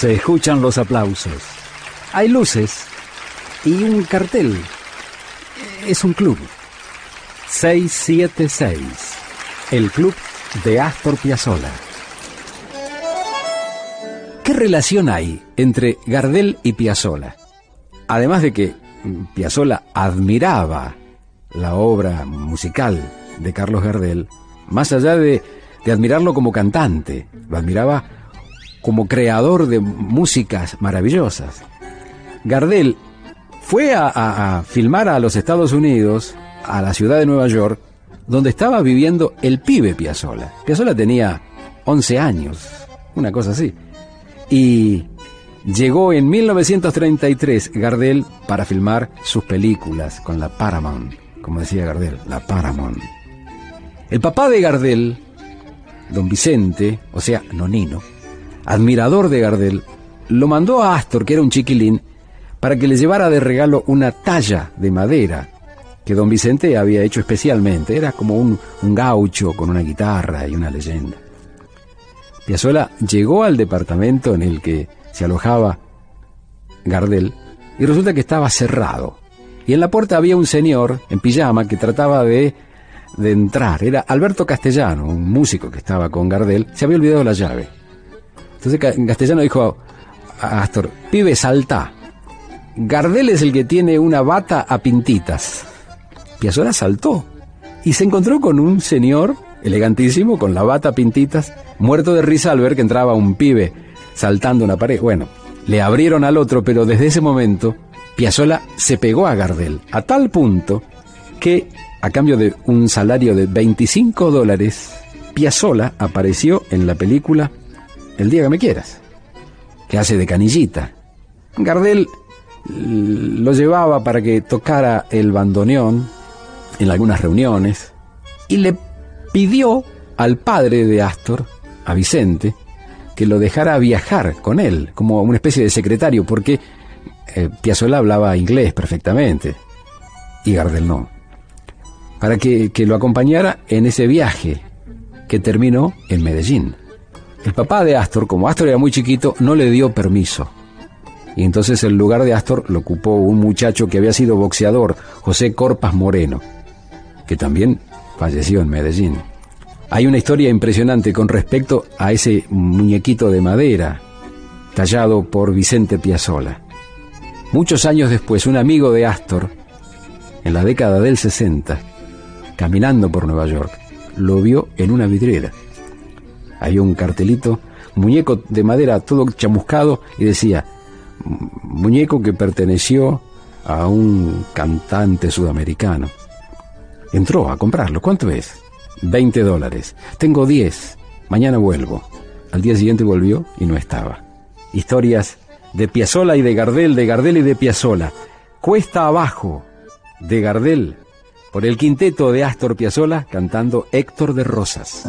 Se escuchan los aplausos. Hay luces y un cartel. Es un club. 676. El club de Astor Piazzolla. ¿Qué relación hay entre Gardel y Piazzolla? Además de que Piazzolla admiraba la obra musical de Carlos Gardel, más allá de, de admirarlo como cantante, lo admiraba como creador de músicas maravillosas. Gardel fue a, filmar a los Estados Unidos, a la ciudad de Nueva York, donde estaba viviendo el pibe Piazzolla. Piazzolla tenía 11 años, una cosa así. Y llegó en 1933 Gardel para filmar sus películas con la Paramount, como decía Gardel, la Paramount. El papá de Gardel, don Vicente, o sea, Nonino, admirador de Gardel, lo mandó a Astor, que era un chiquilín, para que le llevara de regalo una talla de madera que don Vicente había hecho especialmente. Era como un, gaucho con una guitarra y una leyenda. Piazzolla llegó al departamento en el que se alojaba Gardel y resulta que estaba cerrado. Y en la puerta había un señor en pijama que trataba de, de entrar. Era Alberto Castellano, un músico que estaba con Gardel. Se había olvidado la llave. Entonces Castellano dijo a Astor, pibe, salta. Gardel es el que tiene una bata a pintitas. Piazzolla saltó y se encontró con un señor elegantísimo, con la bata a pintitas, muerto de risa al ver que entraba un pibe saltando una pared. Bueno, le abrieron al otro, pero desde ese momento Piazzolla se pegó a Gardel, a tal punto que, a cambio de un salario de 25 dólares, Piazzolla apareció en la película el día que me quieras, que hace de canillita. Gardel lo llevaba para que tocara el bandoneón en algunas reuniones y le pidió al padre de Astor, a Vicente, que lo dejara viajar con él, como una especie de secretario, porque eh, hablaba inglés perfectamente y Gardel no. Para que, que lo acompañara en ese viaje que terminó en Medellín. El papá de Astor, como Astor era muy chiquito, no le dio permiso. Y entonces el lugar de Astor lo ocupó un muchacho que había sido boxeador, José Corpas Moreno, que también falleció en Medellín. Hay una historia impresionante con respecto a ese muñequito de madera tallado por Vicente Piazzola. Muchos años después, un amigo de Astor, en la década del 60, caminando por Nueva York, lo vio en una vidriera había un cartelito, muñeco de madera todo chamuscado y decía, muñeco que perteneció a un cantante sudamericano. Entró a comprarlo. ¿Cuánto es? 20 dólares. Tengo 10. Mañana vuelvo. Al día siguiente volvió y no estaba. Historias de Piazzola y de Gardel, de Gardel y de Piazzola. Cuesta abajo de Gardel por el quinteto de Astor Piazzola cantando Héctor de Rosas.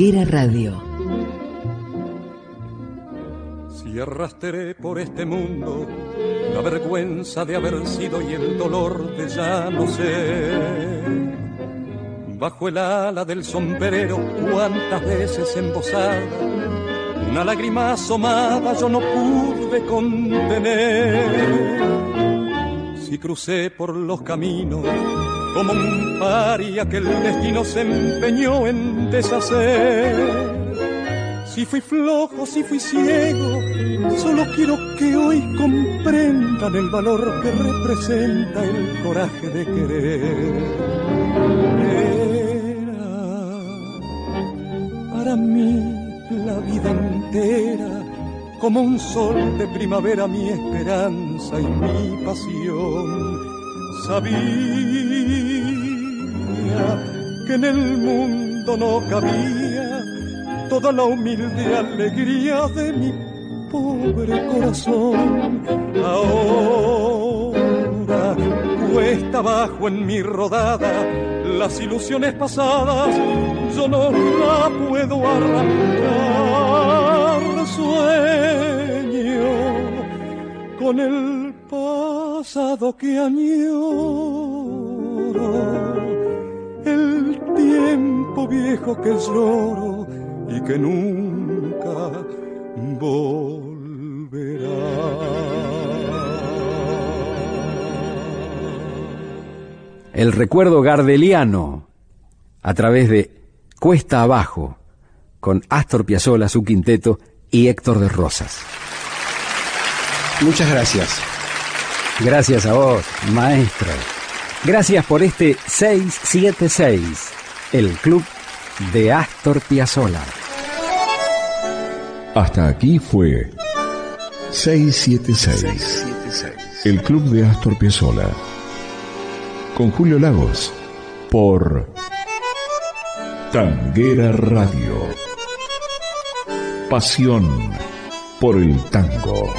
Radio. Si arrastré por este mundo la vergüenza de haber sido y el dolor de ya no sé. Bajo el ala del sombrero, cuántas veces embosada, una lágrima asomada yo no pude contener. Si crucé por los caminos como un paria que el destino se empeñó en deshacer. Si fui flojo, si fui ciego, solo quiero que hoy comprendan el valor que representa el coraje de querer. Era para mí la vida entera como un sol de primavera mi esperanza y mi pasión Sabía que en el mundo no cabía toda la humilde alegría de mi pobre corazón. Ahora cuesta abajo en mi rodada las ilusiones pasadas, yo no la puedo arrancar. Sueño con el pasado que añoro, el tiempo viejo que lloro y que nunca volverá. El recuerdo gardeliano a través de Cuesta Abajo con Astor Piazzolla, su quinteto y Héctor de Rosas. Muchas gracias. Gracias a vos, maestro. Gracias por este 676, el club de Astor Piazzolla. Hasta aquí fue 676, el club de Astor Piazzolla. Con Julio Lagos, por Tanguera Radio. Pasión por el tango.